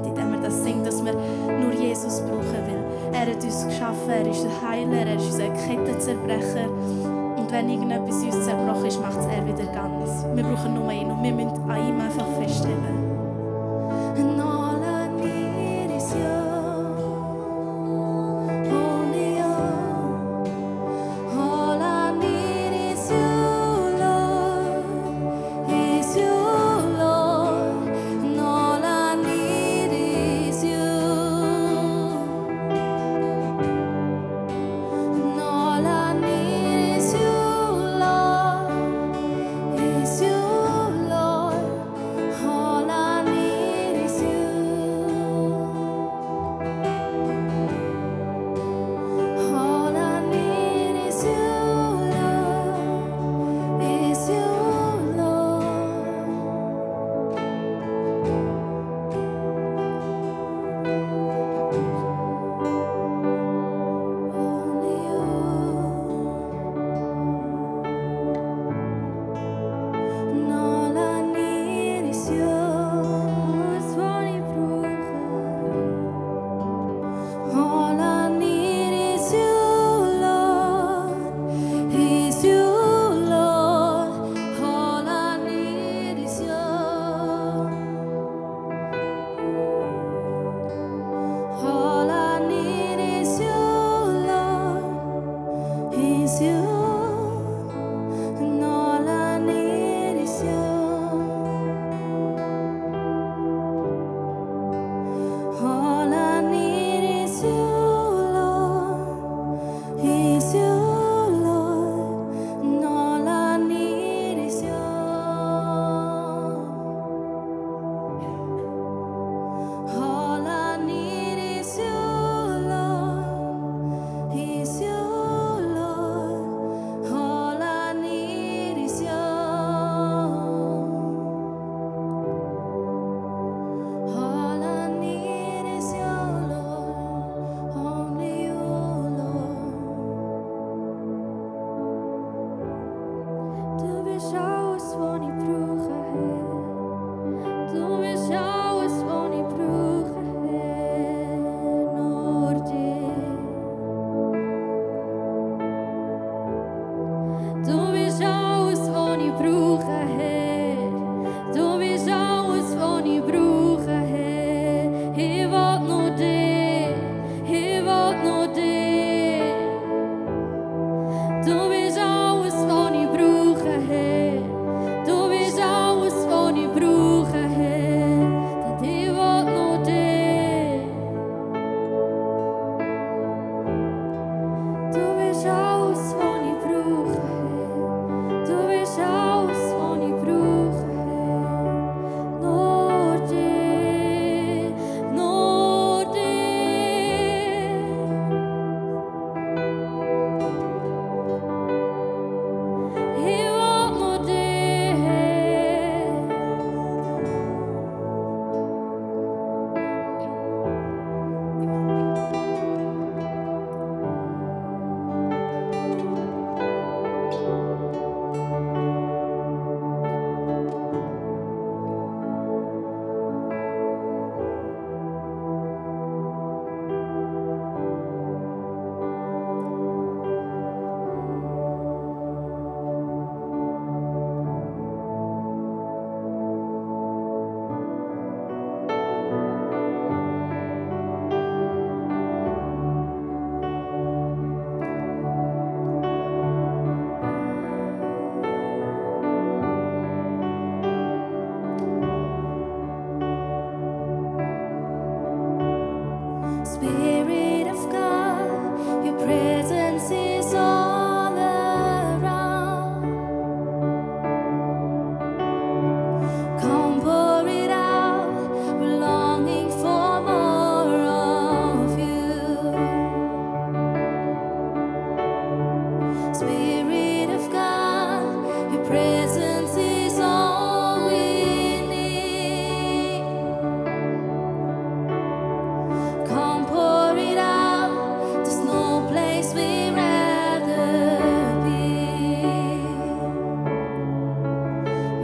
Moment, in wir das singen, dass wir nur Jesus brauchen, weil er hat uns geschaffen, er ist ein Heiler, er ist unser Kettenzerbrecher und wenn irgendetwas uns zerbrochen ist, macht es er wieder ganz. Wir brauchen nur ihn und wir müssen an ihm einfach feststellen.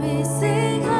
sing